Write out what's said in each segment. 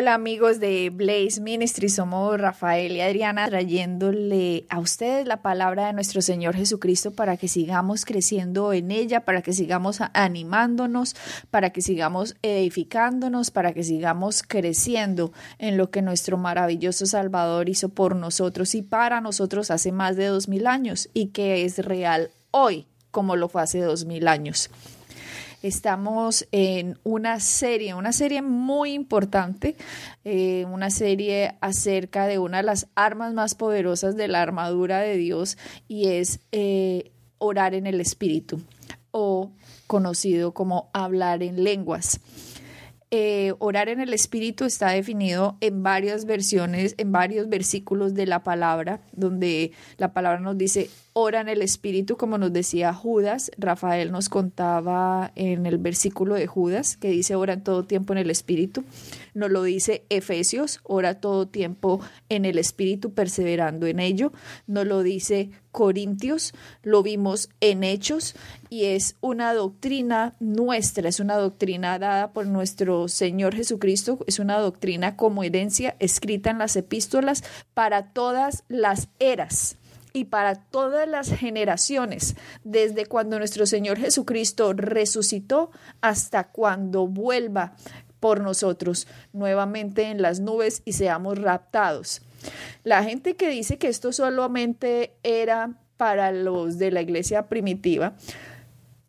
Hola amigos de Blaze Ministries, somos Rafael y Adriana trayéndole a ustedes la palabra de nuestro Señor Jesucristo para que sigamos creciendo en ella, para que sigamos animándonos, para que sigamos edificándonos, para que sigamos creciendo en lo que nuestro maravilloso Salvador hizo por nosotros y para nosotros hace más de dos mil años y que es real hoy como lo fue hace dos mil años. Estamos en una serie, una serie muy importante, eh, una serie acerca de una de las armas más poderosas de la armadura de Dios y es eh, orar en el Espíritu o conocido como hablar en lenguas. Eh, orar en el Espíritu está definido en varias versiones, en varios versículos de la palabra, donde la palabra nos dice ora en el Espíritu, como nos decía Judas. Rafael nos contaba en el versículo de Judas, que dice ora en todo tiempo en el Espíritu. Nos lo dice Efesios, ora todo tiempo en el Espíritu, perseverando en ello. Nos lo dice Corintios, lo vimos en Hechos y es una doctrina nuestra, es una doctrina dada por nuestro Señor Jesucristo, es una doctrina como herencia escrita en las epístolas para todas las eras y para todas las generaciones, desde cuando nuestro Señor Jesucristo resucitó hasta cuando vuelva por nosotros nuevamente en las nubes y seamos raptados. La gente que dice que esto solamente era para los de la iglesia primitiva,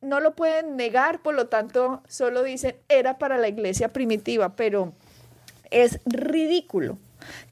no lo pueden negar, por lo tanto, solo dicen era para la iglesia primitiva, pero es ridículo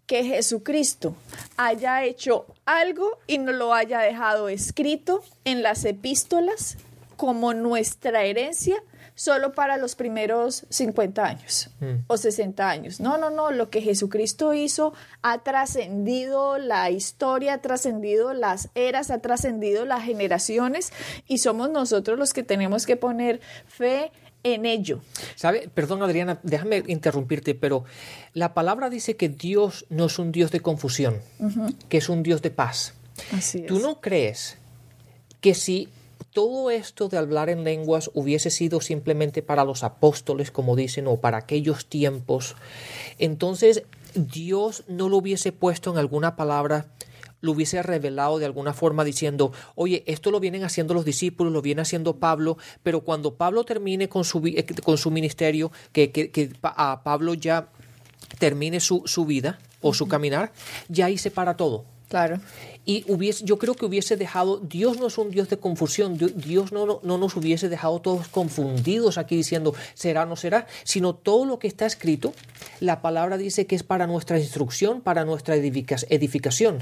que Jesucristo haya hecho algo y no lo haya dejado escrito en las epístolas como nuestra herencia solo para los primeros 50 años mm. o 60 años. No, no, no, lo que Jesucristo hizo ha trascendido la historia, ha trascendido las eras, ha trascendido las generaciones y somos nosotros los que tenemos que poner fe en ello. ¿Sabe? Perdón, Adriana, déjame interrumpirte, pero la palabra dice que Dios no es un Dios de confusión, que es un Dios de paz. Así ¿Tú no crees que si todo esto de hablar en lenguas hubiese sido simplemente para los apóstoles, como dicen, o para aquellos tiempos, entonces Dios no lo hubiese puesto en alguna palabra lo hubiese revelado de alguna forma diciendo, oye, esto lo vienen haciendo los discípulos, lo viene haciendo Pablo, pero cuando Pablo termine con su, eh, con su ministerio, que, que, a Pablo ya termine su, su vida o su caminar, ya ahí se para todo. Claro y hubiese, yo creo que hubiese dejado, Dios no es un Dios de confusión, Dios no, no, nos hubiese dejado todos confundidos aquí diciendo será o no será, sino todo lo que está escrito, la palabra dice que es para nuestra instrucción, para nuestra edificación.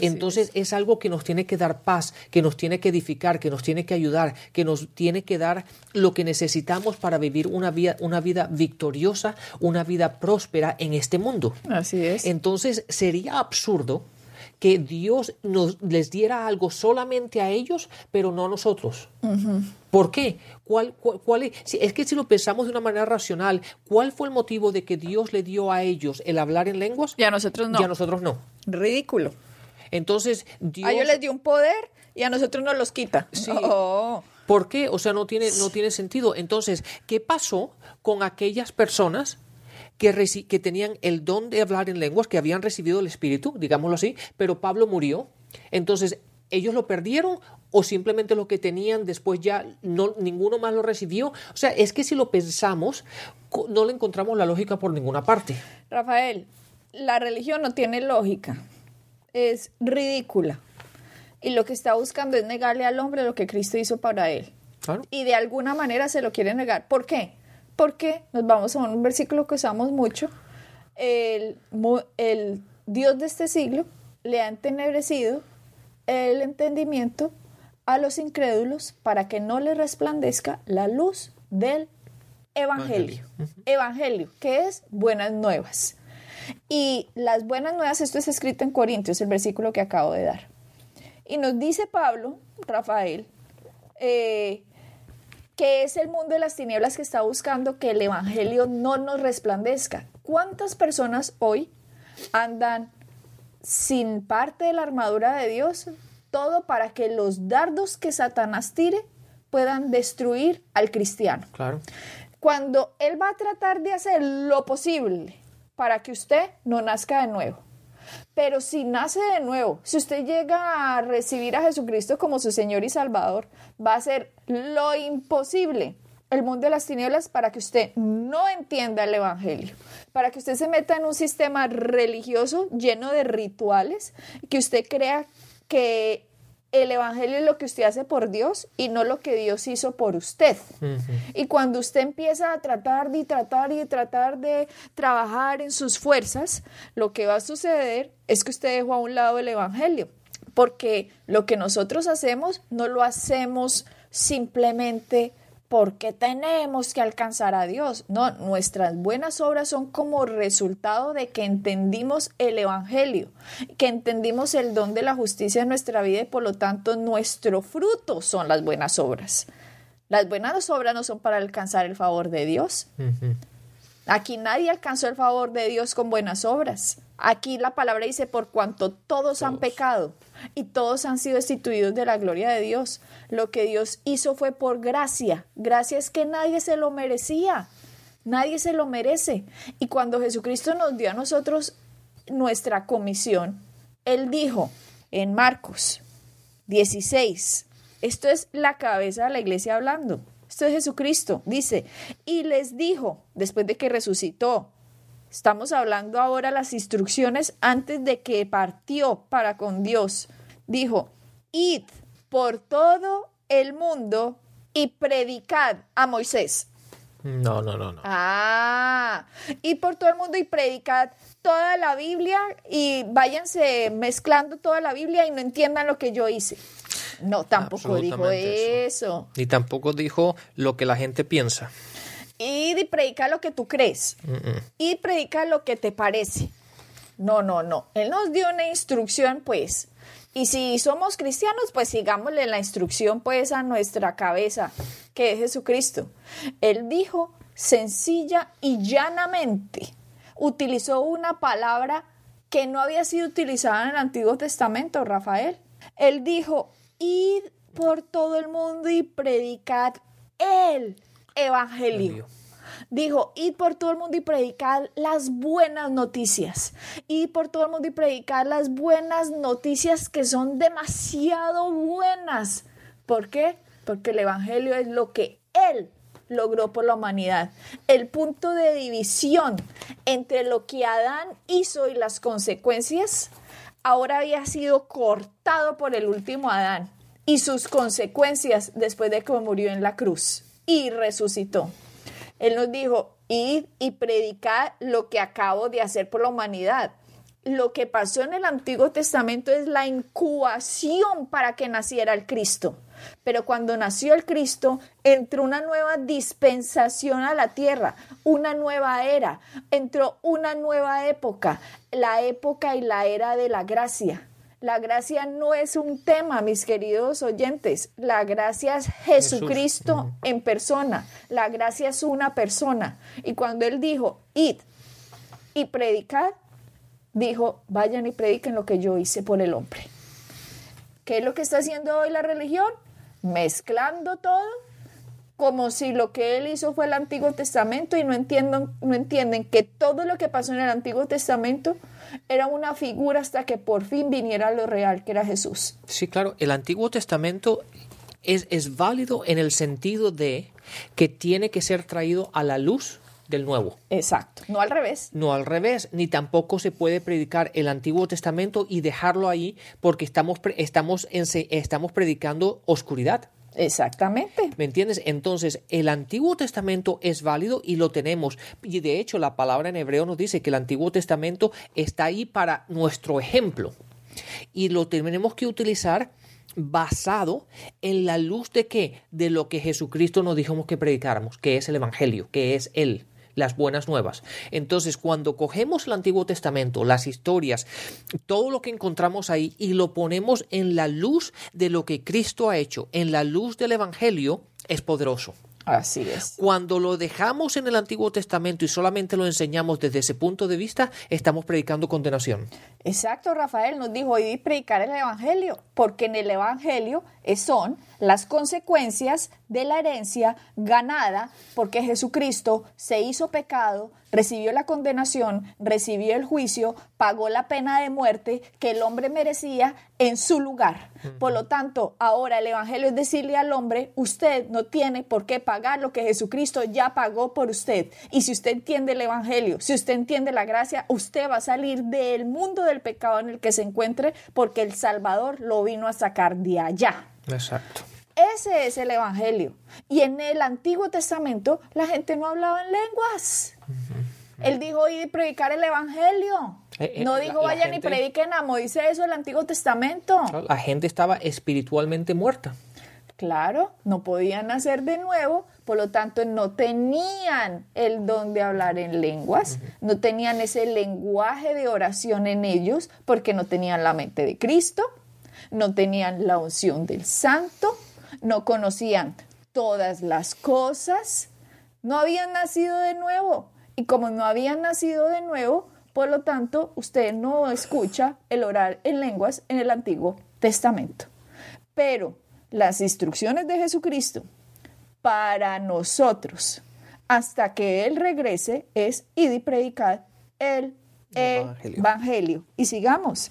Entonces es. algo que nos tiene que dar paz, que nos tiene que edificar, que nos tiene que ayudar, que nos tiene que dar lo que necesitamos para vivir una vida, una vida victoriosa, una vida próspera en este mundo. Así es. Entonces sería absurdo que Dios nos les diera algo solamente a ellos, pero no a nosotros. ¿Por qué? ¿Cuál, cuál, es? es? que si lo pensamos de una manera racional, ¿cuál fue el motivo de que Dios le dio a ellos el hablar en lenguas? Y a nosotros no. Y a nosotros no. Ridículo. Entonces, Dios... A ellos les dio un poder y a nosotros nos los quita. Sí. Oh. ¿Por qué? O sea, no tiene, no tiene sentido. Entonces, ¿qué pasó con aquellas personas que, que tenían el don de hablar en lenguas, que habían recibido el Espíritu, digámoslo así, pero Pablo murió. Entonces, ¿ellos lo perdieron o simplemente lo que tenían después ya no, ninguno más lo recibió? O sea, es que si lo pensamos, no le encontramos la lógica por ninguna parte. Rafael, la religión no tiene lógica, es ridícula. Y lo que está buscando es negarle al hombre lo que Cristo hizo para él. Y de alguna manera se lo quiere negar. ¿Por qué? Porque nos vamos a un versículo que usamos mucho, el, el Dios de este siglo le ha entenebrecido el entendimiento a los incrédulos para que no le resplandezca la luz del Evangelio. Evangelio, que es buenas nuevas. Y las buenas nuevas, esto es escrito en Corintios, el versículo que acabo de dar. Y nos dice Pablo, Rafael, eh, que es el mundo de las tinieblas que está buscando que el Evangelio no nos resplandezca. ¿Cuántas personas hoy andan sin parte de la armadura de Dios, todo para que los dardos que Satanás tire puedan destruir al cristiano. Claro. Cuando Él va a tratar de hacer lo posible para que usted no nazca de nuevo. Pero si nace de nuevo, si usted llega a recibir a Jesucristo como su Señor y Salvador, va a hacer lo imposible. El mundo de las tinieblas para que usted no entienda el Evangelio, para que usted se meta en un sistema religioso lleno de rituales, que usted crea que el Evangelio es lo que usted hace por Dios y no lo que Dios hizo por usted. Y cuando usted empieza a tratar de tratar y tratar de trabajar en sus fuerzas, lo que va a suceder es que usted dejó a un lado el Evangelio, porque lo que nosotros hacemos no lo hacemos simplemente porque tenemos que alcanzar a Dios. No, nuestras buenas obras son como resultado de que entendimos el Evangelio, que entendimos el don de la justicia en nuestra vida y por lo tanto nuestro fruto son las buenas obras. Las buenas obras no son para alcanzar el favor de Dios. Aquí nadie alcanzó el favor de Dios con buenas obras. Aquí la palabra dice, por cuanto todos, han pecado y todos han sido destituidos de la gloria de Dios. Lo que Dios hizo fue por gracia. Gracia es que nadie se lo merecía. Nadie se lo merece. Y cuando Jesucristo nos dio a nosotros nuestra comisión, Él dijo en Marcos 16, esto es la cabeza de la iglesia hablando. Esto es Jesucristo. Dice, y les dijo, después de que resucitó, estamos hablando ahora las instrucciones antes de que partió para con Dios. Dijo, id por todo el mundo y predicad a Moisés. No, no, no, no. Ah, id por todo el mundo y predicad toda la Biblia y váyanse mezclando toda la Biblia y no entiendan lo que yo hice. No, tampoco dijo eso. Ni tampoco dijo lo que la gente piensa. Y predica lo que tú crees. Y predica lo que te parece. No, no, no. Él nos dio una instrucción, pues. Y si somos cristianos, pues sigámosle la instrucción, pues, a nuestra cabeza, que es Jesucristo. Él dijo sencilla y llanamente. Utilizó una palabra que no había sido utilizada en el Antiguo Testamento, Rafael. Él dijo, id por todo el mundo y predicad el evangelio. Dijo, id por todo el mundo y predicad las buenas noticias. Id por todo el mundo y predicad las buenas noticias que son demasiado buenas. ¿Por qué? Porque el evangelio es lo que Él logró por la humanidad. El punto de división entre lo que Adán hizo y las consecuencias ahora había sido cortado por el último Adán y sus consecuencias después de que murió en la cruz y resucitó. Él nos dijo, id y predicad lo que acabo de hacer por la humanidad. Lo que pasó en el Antiguo Testamento es la incubación para que naciera el Cristo. Pero cuando nació el Cristo, entró una nueva dispensación a la tierra, una nueva era, entró una nueva época, la época y la era de la gracia. La gracia no es un tema, mis queridos oyentes. La gracia es Jesucristo en persona. La gracia es una persona. Y cuando Él dijo, id y predicad, dijo, vayan y prediquen lo que yo hice por el hombre. ¿Qué es lo que está haciendo hoy la religión? Mezclando todo como si lo que él hizo fue el Antiguo Testamento y no entienden, no entienden que todo lo que pasó en el Antiguo Testamento era una figura hasta que por fin viniera lo real, que era Jesús. Sí, claro, el Antiguo Testamento es, es válido en el sentido de que tiene que ser traído a la luz del Nuevo. Exacto, no al revés. No al revés, ni tampoco se puede predicar el Antiguo Testamento y dejarlo ahí porque estamos, estamos, estamos predicando oscuridad. Exactamente. ¿Me entiendes? Entonces, el Antiguo Testamento es válido y lo tenemos. Y de hecho, la palabra en hebreo nos dice que el Antiguo Testamento está ahí para nuestro ejemplo. Y lo tenemos que utilizar basado en la luz de qué? De lo que Jesucristo nos dijo que predicáramos, que es el Evangelio, que es Él las buenas nuevas. Entonces, cuando cogemos el Antiguo Testamento, las historias, todo lo que encontramos ahí y lo ponemos en la luz de lo que Cristo ha hecho, en la luz del Evangelio, es poderoso. Así es. Cuando lo dejamos en el Antiguo Testamento y solamente lo enseñamos desde ese punto de vista, estamos predicando condenación. Exacto, Rafael nos dijo, y predicar el Evangelio, porque en el Evangelio son las consecuencias de la herencia ganada porque Jesucristo se hizo pecado, recibió la condenación, recibió el juicio, pagó la pena de muerte que el hombre merecía en su lugar. Por lo tanto, ahora el Evangelio es decirle al hombre, usted no tiene por qué pagar lo que Jesucristo ya pagó por usted. Y si usted entiende el Evangelio, si usted entiende la gracia, usted va a salir del mundo del pecado en el que se encuentre porque el Salvador lo vino a sacar de allá. Exacto. Ese es el Evangelio. Y en el Antiguo Testamento la gente no hablaba en lenguas. Él dijo y predicar el Evangelio. Eh, eh, no dijo la vayan y prediquen a Moisés eso el Antiguo Testamento. La gente estaba espiritualmente muerta. Claro, no podían nacer de nuevo, por lo tanto no tenían el don de hablar en lenguas, no tenían ese lenguaje de oración en ellos, porque no tenían la mente de Cristo, no tenían la unción del Santo, no conocían todas las cosas, no habían nacido de nuevo. Y como no habían nacido de nuevo, por lo tanto, usted no escucha el orar en lenguas en el Antiguo Testamento. Pero las instrucciones de Jesucristo para nosotros hasta que Él regrese es id y predicad el Evangelio. evangelio. Y sigamos.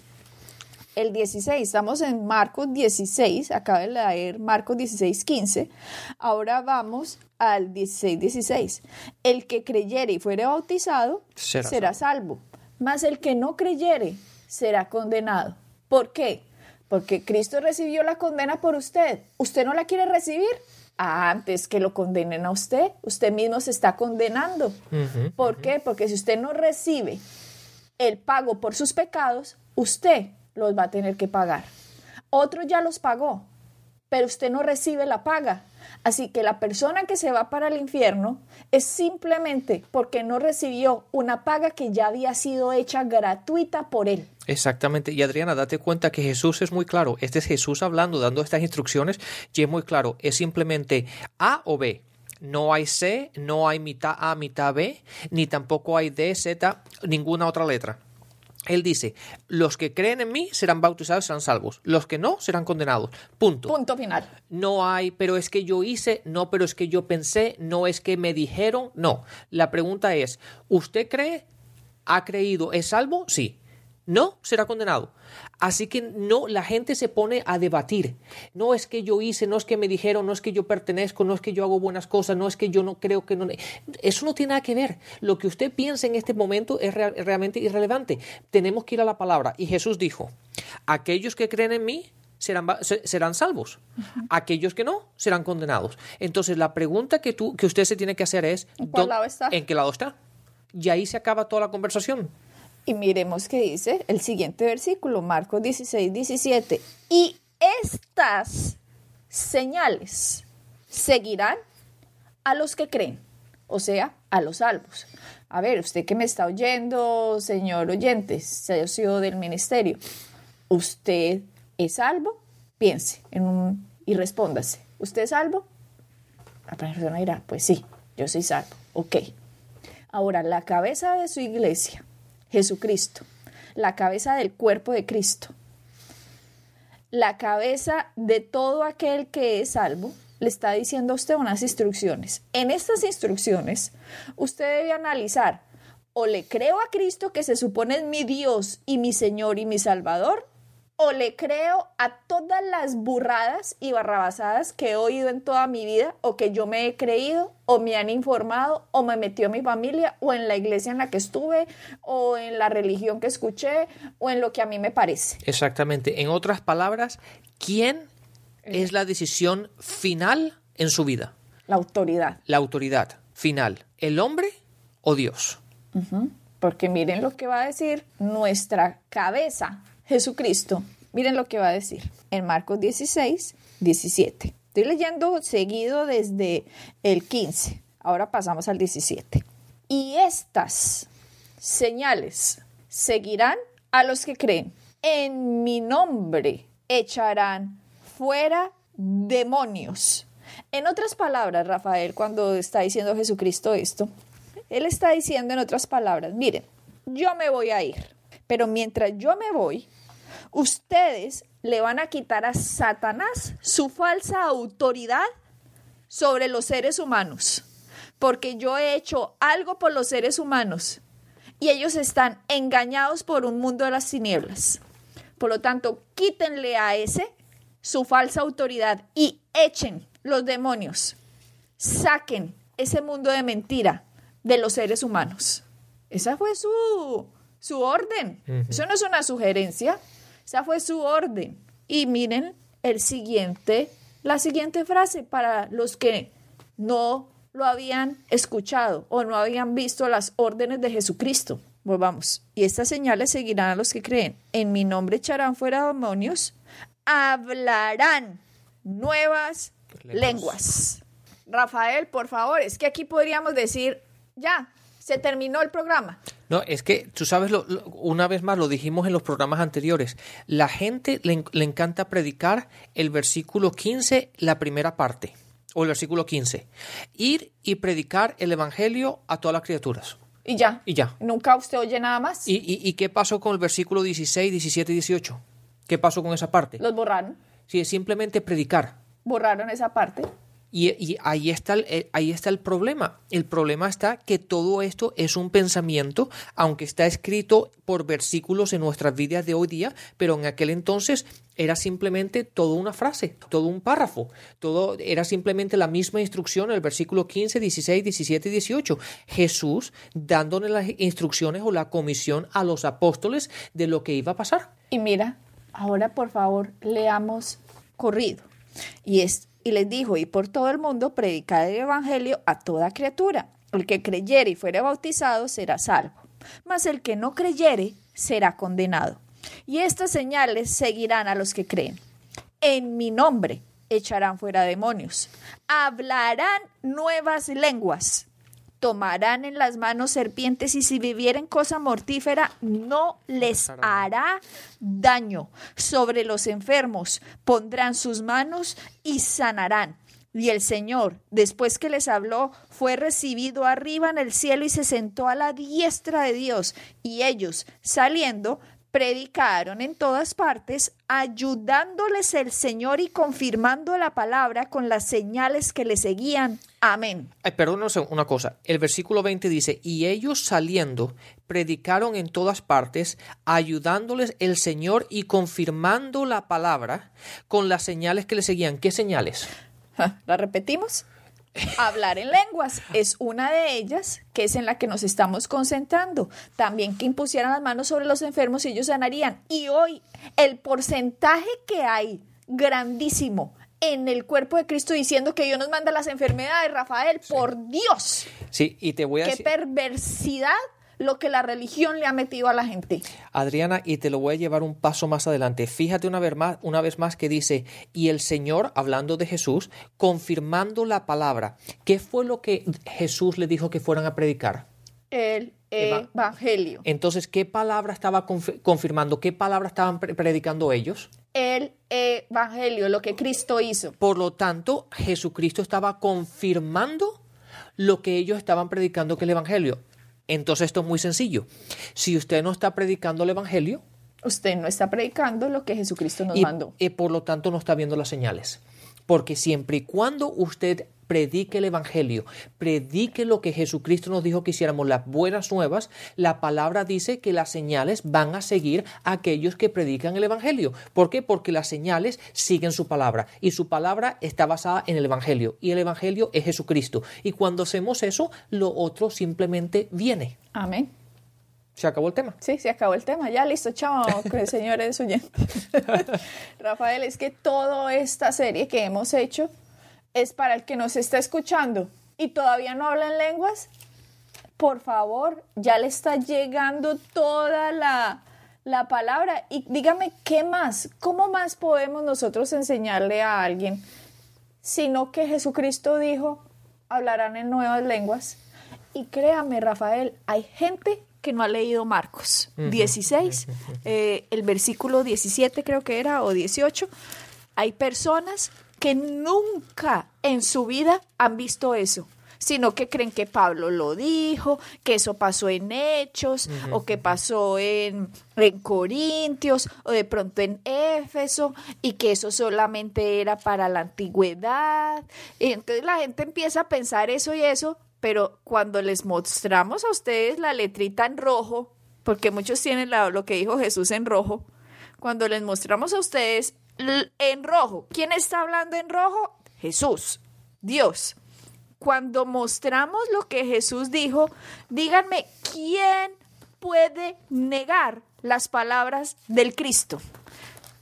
El 16, estamos en Marcos 16, acaba de leer Marcos 16, 15. Ahora vamos al 16, 16. El que creyere y fuere bautizado Será será, salvo, mas el que no creyere será condenado. ¿Por qué? Porque Cristo recibió la condena por usted. ¿Usted no la quiere recibir? Ah, Antes que lo condenen a usted, usted mismo se está condenando. ¿Por qué? Porque si usted no recibe el pago por sus pecados, usted los va a tener que pagar. Otro ya los pagó, pero usted no recibe la paga. Así que la persona que se va para el infierno es simplemente porque no recibió una paga que ya había sido hecha gratuita por él. Exactamente. Y Adriana, date cuenta que Jesús es muy claro. Este es Jesús hablando, dando estas instrucciones, y es muy claro. Es simplemente A o B. No hay C, no hay mitad A, mitad B, ni tampoco hay D, Z, ninguna otra letra. Él dice, los que creen en mí serán bautizados, serán salvos. Los que no, serán condenados. Punto. Punto final. No hay, pero es que yo hice, no, pero es que yo pensé, no es que me dijeron, no. La pregunta es, ¿usted cree? ¿Ha creído? ¿Es salvo? Sí. No, será condenado. Así que no, la gente se pone a debatir. No es que yo hice, no es que me dijeron, no es que yo pertenezco, no es que yo hago buenas cosas, no es que yo no creo que no. Eso no tiene nada que ver. Lo que usted piensa en este momento es real- realmente irrelevante. Tenemos que ir a la palabra. Y Jesús dijo, aquellos que creen en mí serán, serán salvos. Aquellos que no serán condenados. Entonces la pregunta que, tú, que usted se tiene que hacer es, ¿En cuál ¿dó- lado está? ¿en qué lado está? Y ahí se acaba toda la conversación. Y miremos qué dice el siguiente versículo, Marcos 16, 17. Y estas señales seguirán a los que creen, o sea, a los salvos. A ver, usted que me está oyendo, señor oyente, socio del ministerio, ¿usted es salvo? Piense y respóndase. ¿Usted es salvo? La persona dirá, pues sí, yo soy salvo. Ok. Ahora, la cabeza de su iglesia, Jesucristo, la cabeza del cuerpo de Cristo, la cabeza de todo aquel que es salvo, le está diciendo a usted unas instrucciones. En estas instrucciones, usted debe analizar, o le creo a Cristo que se supone es mi Dios y mi Señor y mi Salvador, o le creo a todas las burradas y barrabasadas que he oído en toda mi vida, o que yo me he creído, o me han informado, o me metió mi familia, o en la iglesia en la que estuve, o en la religión que escuché, o en lo que a mí me parece. Exactamente. En otras palabras, ¿quién es la decisión final en su vida? La autoridad. La autoridad final. ¿El hombre o Dios? Porque miren lo que va a decir nuestra cabeza, Jesucristo. Miren lo que va a decir en Marcos 16, 17. Estoy leyendo seguido desde el 15. Ahora pasamos al 17. Y estas señales seguirán a los que creen. En mi nombre echarán fuera demonios. En otras palabras, Rafael, cuando está diciendo Jesucristo esto, él está diciendo en otras palabras, miren, yo me voy a ir, pero mientras yo me voy, ustedes le van a quitar a Satanás su falsa autoridad sobre los seres humanos, porque yo he hecho algo por los seres humanos y ellos están engañados por un mundo de las tinieblas. Por lo tanto, quítenle a ese su falsa autoridad y echen los demonios, saquen ese mundo de mentira de los seres humanos. Esa fue su, su orden. Eso no es una sugerencia, esa fue su orden. Y miren el siguiente, la siguiente frase para los que no lo habían escuchado o no habían visto las órdenes de Jesucristo. Volvamos. Y estas señales seguirán a los que creen. En mi nombre echarán fuera demonios, hablarán nuevas lenguas. Rafael, por favor, es que aquí podríamos decir, ya, se terminó el programa. No, es que tú sabes, lo, una vez más lo dijimos en los programas anteriores, la gente le, le, encanta predicar el versículo 15, la primera parte, o el versículo 15, ir y predicar el Evangelio a todas las criaturas. Y ya. Y ya. Nunca usted oye nada más. ¿Y, y, y qué pasó con el versículo 16, 17 y 18? ¿Qué pasó con esa parte? Los borraron. Sí, es simplemente predicar. Borraron esa parte. Y, ahí, está el, eh, ahí está el problema. El problema está que todo esto es un pensamiento, aunque está escrito por versículos en nuestras vidas de hoy día, pero en aquel entonces era simplemente toda una frase, todo un párrafo, todo era simplemente la misma instrucción, el versículo 15, 16, 17 y 18. Jesús dándole las instrucciones o la comisión a los apóstoles de lo que iba a pasar. Y mira, ahora por favor leamos corrido. Y es y les dijo, y por todo el mundo predicad el Evangelio a toda criatura. El que creyere y fuere bautizado será salvo, mas el que no creyere será condenado. Y estas señales seguirán a los que creen. En mi nombre echarán fuera demonios, hablarán nuevas lenguas, tomarán en las manos serpientes y si vivieren cosa mortífera no les hará daño. Sobre los enfermos pondrán sus manos y sanarán. Y el Señor, después que les habló, fue recibido arriba en el cielo y se sentó a la diestra de Dios. Y ellos, saliendo, predicaron en todas partes, ayudándoles el Señor y confirmando la palabra con las señales que le seguían. Amén. Ay, perdón una cosa. El versículo 20 dice, y ellos saliendo, predicaron en todas partes, ayudándoles el Señor y confirmando la palabra con las señales que le seguían. ¿Qué señales? ¿La repetimos? Hablar en lenguas es una de ellas, que es en la que nos estamos concentrando. También que impusieran las manos sobre los enfermos y ellos sanarían. Y hoy el porcentaje que hay grandísimo en el cuerpo de Cristo diciendo que Dios nos manda las enfermedades, Rafael, sí. por Dios. Sí, y te voy a Qué decir... perversidad lo que la religión le ha metido a la gente. Adriana, y te lo voy a llevar un paso más adelante. Fíjate una vez más, una vez más que dice, y el Señor, hablando de Jesús, confirmando la palabra. ¿Qué fue lo que Jesús le dijo que fueran a predicar? El Evangelio. Entonces, ¿qué palabra estaba confirmando? ¿Qué palabra estaban predicando ellos? El Evangelio, lo que Cristo hizo. Por lo tanto, Jesucristo estaba confirmando lo que ellos estaban predicando que el Evangelio. Entonces esto es muy sencillo. Si usted no está predicando el Evangelio, usted no está predicando lo que Jesucristo nos y, mandó. Y por lo tanto no está viendo las señales. Porque siempre y cuando usted predique el Evangelio, predique lo que Jesucristo nos dijo que hiciéramos, las buenas nuevas, la palabra dice que las señales van a seguir a aquellos que predican el Evangelio. ¿Por qué? Porque las señales siguen su palabra y su palabra está basada en el Evangelio y el Evangelio es Jesucristo. Y cuando hacemos eso, lo otro simplemente viene. Amén. ¿Se acabó el tema? Sí, se acabó el tema. Ya listo, chao, señores oyentes. Rafael, es que toda esta serie que hemos hecho es para el que nos está escuchando y todavía no habla en lenguas. Por favor, ya le está llegando toda la, la palabra. Y dígame, ¿qué más? ¿Cómo más podemos nosotros enseñarle a alguien? Sino que Jesucristo dijo, hablarán en nuevas lenguas. Y créame, Rafael, hay gente que no ha leído Marcos uh -huh, 16, uh -huh. eh, el versículo 17 creo que era, o 18. Hay personas que nunca en su vida han visto eso sino que creen que Pablo lo dijo, que eso pasó en Hechos, o que pasó en, en Corintios, o de pronto en Éfeso, y que eso solamente era para la antigüedad. Y entonces la gente empieza a pensar eso y eso, pero cuando les mostramos a ustedes la letrita en rojo, porque muchos tienen lo que dijo Jesús en rojo, cuando les mostramos a ustedes en rojo, ¿quién está hablando en rojo? Jesús, Dios cuando mostramos lo que Jesús dijo, díganme, ¿quién puede negar las palabras del Cristo?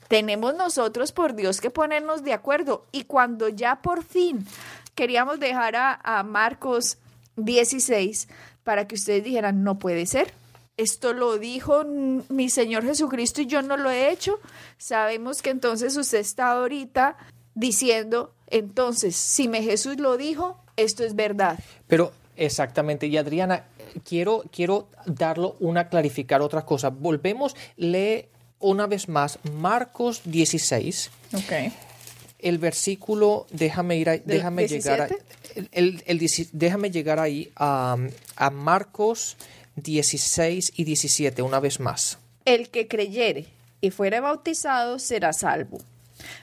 Tenemos nosotros, por Dios, que ponernos de acuerdo. Y cuando ya por fin queríamos dejar a, Marcos 16 para que ustedes dijeran, no puede ser, esto lo dijo mi Señor Jesucristo y yo no lo he hecho, sabemos que entonces usted está ahorita diciendo, entonces, si me Jesús lo dijo, esto es verdad. Pero exactamente, y Adriana, quiero, quiero darlo una clarificar otra cosa. Volvemos, lee una vez más Marcos 16. Ok. El versículo, déjame ir, déjame llegar, el, déjame llegar ahí a, a Marcos 16 y 17 una vez más. El que creyere y fuere bautizado será salvo,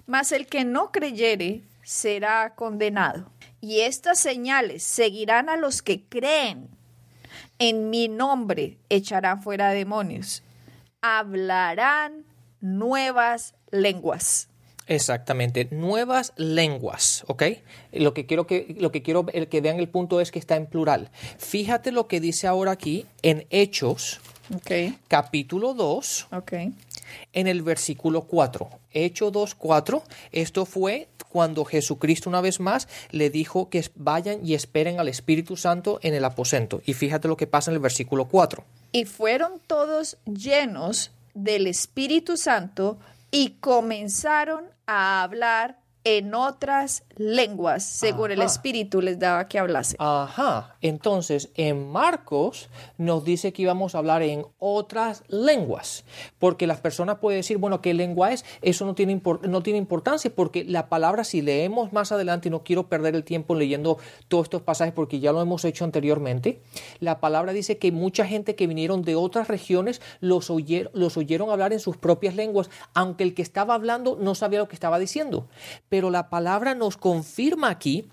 mas el que no creyere será condenado. Y estas señales seguirán a los que creen. En mi nombre echarán fuera demonios. Hablarán nuevas lenguas. Exactamente, nuevas lenguas, ¿ok? Lo que quiero que, lo que quiero el que vean el punto es que está en plural. Fíjate lo que dice ahora aquí en Hechos, okay. capítulo 2, okay. en el versículo 4. Hechos 2, 4, esto fue cuando Jesucristo una vez más le dijo que vayan y esperen al Espíritu Santo en el aposento. Y fíjate lo que pasa en el versículo 4. Y fueron todos llenos del Espíritu Santo y comenzaron a hablar en otras lenguas, según el Espíritu les daba que hablase. Ajá. Entonces, en Marcos nos dice que íbamos a hablar en otras lenguas, porque las personas pueden decir, bueno, ¿qué lengua es? Eso no tiene, no tiene importancia, porque la palabra, si leemos más adelante, y no quiero perder el tiempo leyendo todos estos pasajes, porque ya lo hemos hecho anteriormente, la palabra dice que mucha gente que vinieron de otras regiones los, oyeron, los oyeron hablar en sus propias lenguas, aunque el que estaba hablando no sabía lo que estaba diciendo pero la palabra nos confirma aquí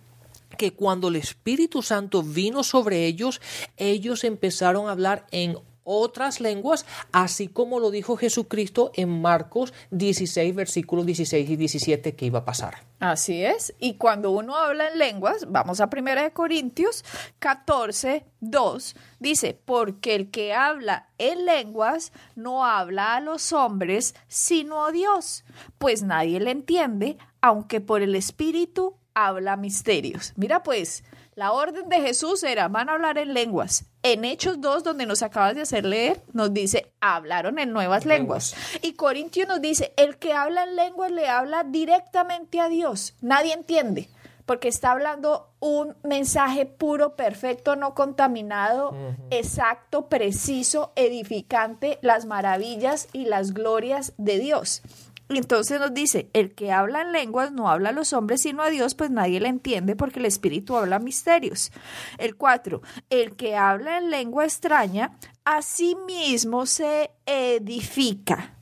que cuando el Espíritu Santo vino sobre ellos, ellos empezaron a hablar en otras lenguas, así como lo dijo Jesucristo en Marcos 16, versículos 16 y 17 que iba a pasar. Así es. Y cuando uno habla en lenguas, vamos a 1 Corintios 14, 2, dice, porque el que habla en lenguas no habla a los hombres, sino a Dios, pues nadie le entiende, aunque por el Espíritu habla misterios. Mira pues, la orden de Jesús era, van a hablar en lenguas. En Hechos 2, donde nos acabas de hacer leer, nos dice, hablaron en nuevas lenguas. Y Corintio nos dice, el que habla en lenguas le habla directamente a Dios. Nadie entiende, porque está hablando un mensaje puro, perfecto, no contaminado, exacto, preciso, edificante, las maravillas y las glorias de Dios. Entonces nos dice, el que habla en lenguas no habla a los hombres sino a Dios, pues nadie le entiende porque el Espíritu habla misterios. El 4, el que habla en lengua extraña, a sí mismo se edifica.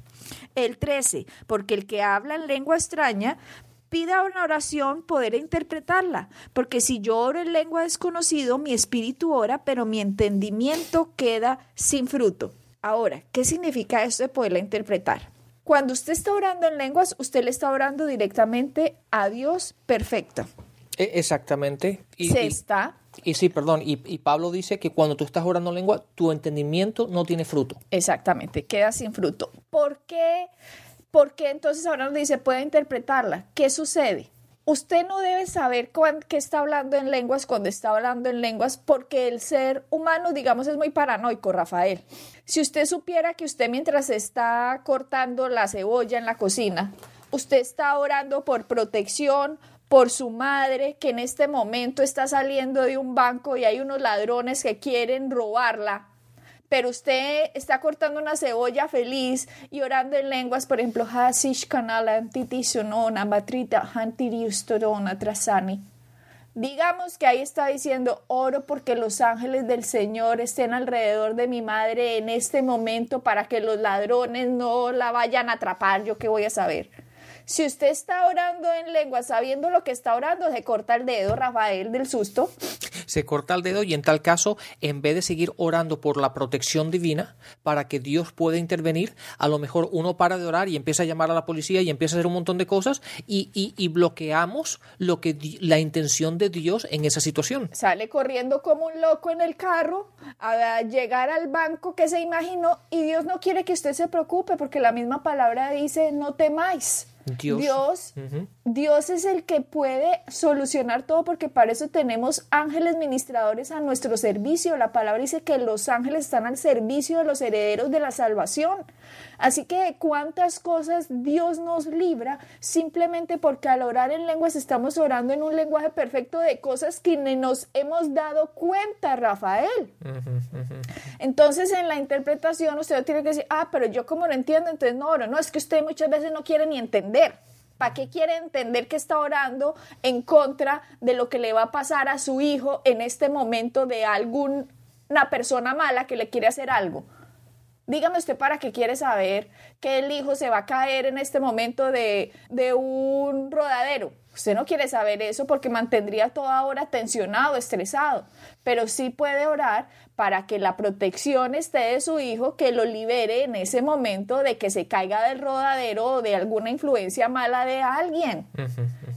El 13, porque el que habla en lengua extraña pida una oración poder interpretarla, porque si yo oro en lengua desconocido, mi espíritu ora, pero mi entendimiento queda sin fruto. Ahora, ¿qué significa esto de poderla interpretar? Cuando usted está orando en lenguas, usted le está orando directamente a Dios perfecto. E, exactamente. Y, Se está. Y, sí, perdón. Y, Pablo dice que cuando tú estás orando en lengua, tu entendimiento no tiene fruto. Exactamente, queda sin fruto. ¿Por qué? ¿Por qué entonces ahora nos dice puede interpretarla? ¿Qué sucede? usted no debe saber qué está hablando en lenguas cuando está hablando en lenguas porque el ser humano, digamos, es muy paranoico, Rafael. Si usted supiera que usted mientras está cortando la cebolla en la cocina, usted está orando por protección, por su madre que en este momento está saliendo de un banco y hay unos ladrones que quieren robarla, pero usted está cortando una cebolla feliz y orando en lenguas, por ejemplo, Hasish Kanala Antitisunona Matrita Hantiriustorona Trasani. Digamos que ahí está diciendo, oro porque los ángeles del Señor estén alrededor de mi madre en este momento para que los ladrones no la vayan a atrapar, yo qué voy a saber. Si usted está orando en lengua sabiendo lo que está orando, se corta el dedo, Rafael, del susto. Se corta el dedo y en tal caso, en vez de seguir orando por la protección divina para que Dios pueda intervenir, a lo mejor uno para de orar y empieza a llamar a la policía y empieza a hacer un montón de cosas y, y bloqueamos lo que la intención de Dios en esa situación. Sale corriendo como un loco en el carro a llegar al banco que se imaginó y Dios no quiere que usted se preocupe porque la misma palabra dice no temáis. Dios, Dios, es el que puede solucionar todo porque para eso tenemos ángeles ministradores a nuestro servicio. La palabra dice que los ángeles están al servicio de los herederos de la salvación. Así que cuántas cosas Dios nos libra simplemente porque al orar en lenguas estamos orando en un lenguaje perfecto de cosas que ni nos hemos dado cuenta, Rafael. Entonces en la interpretación usted tiene que decir, ah, pero yo como no entiendo, entonces no oro. No, es que usted muchas veces no quiere ni entender. ¿Para qué quiere entender que está orando en contra de lo que le va a pasar a su hijo en este momento de alguna persona mala que le quiere hacer algo? Dígame usted para qué quiere saber que el hijo se va a caer en este momento de, de un rodadero. Usted no quiere saber eso porque mantendría toda hora tensionado, estresado, pero sí puede orar para que la protección esté de su hijo, que lo libere en ese momento de que se caiga del rodadero o de alguna influencia mala de alguien.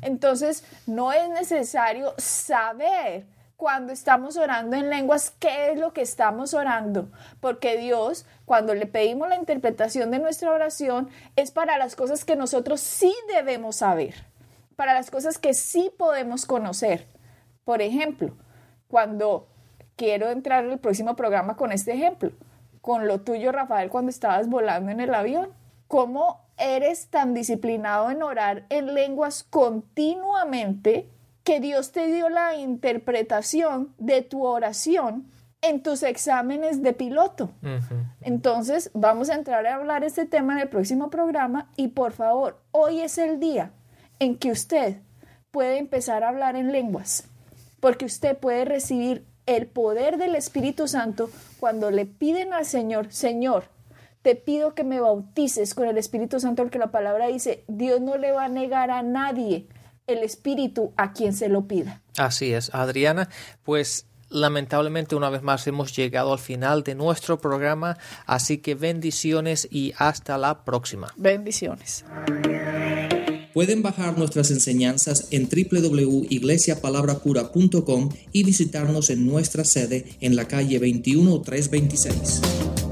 Entonces, no es necesario saber cuando estamos orando en lenguas, ¿qué es lo que estamos orando? Porque Dios, cuando le pedimos la interpretación de nuestra oración, es para las cosas que nosotros sí debemos saber, para las cosas que sí podemos conocer. Por ejemplo, cuando quiero entrar en el próximo programa con este ejemplo, con lo tuyo, Rafael, cuando estabas volando en el avión, ¿cómo eres tan disciplinado en orar en lenguas continuamente? Que Dios te dio la interpretación de tu oración en tus exámenes de piloto. Entonces, vamos a entrar a hablar este tema en el próximo programa y por favor, hoy es el día en que usted puede empezar a hablar en lenguas, porque usted puede recibir el poder del Espíritu Santo cuando le piden al Señor, Señor, te pido que me bautices con el Espíritu Santo, porque la palabra dice, Dios no le va a negar a nadie el Espíritu a quien se lo pida. Así es, Adriana, pues lamentablemente una vez más hemos llegado al final de nuestro programa, así que bendiciones y hasta la próxima. Bendiciones. Pueden bajar nuestras enseñanzas en www.iglesiapalabracura.com y visitarnos en nuestra sede en la calle 21326.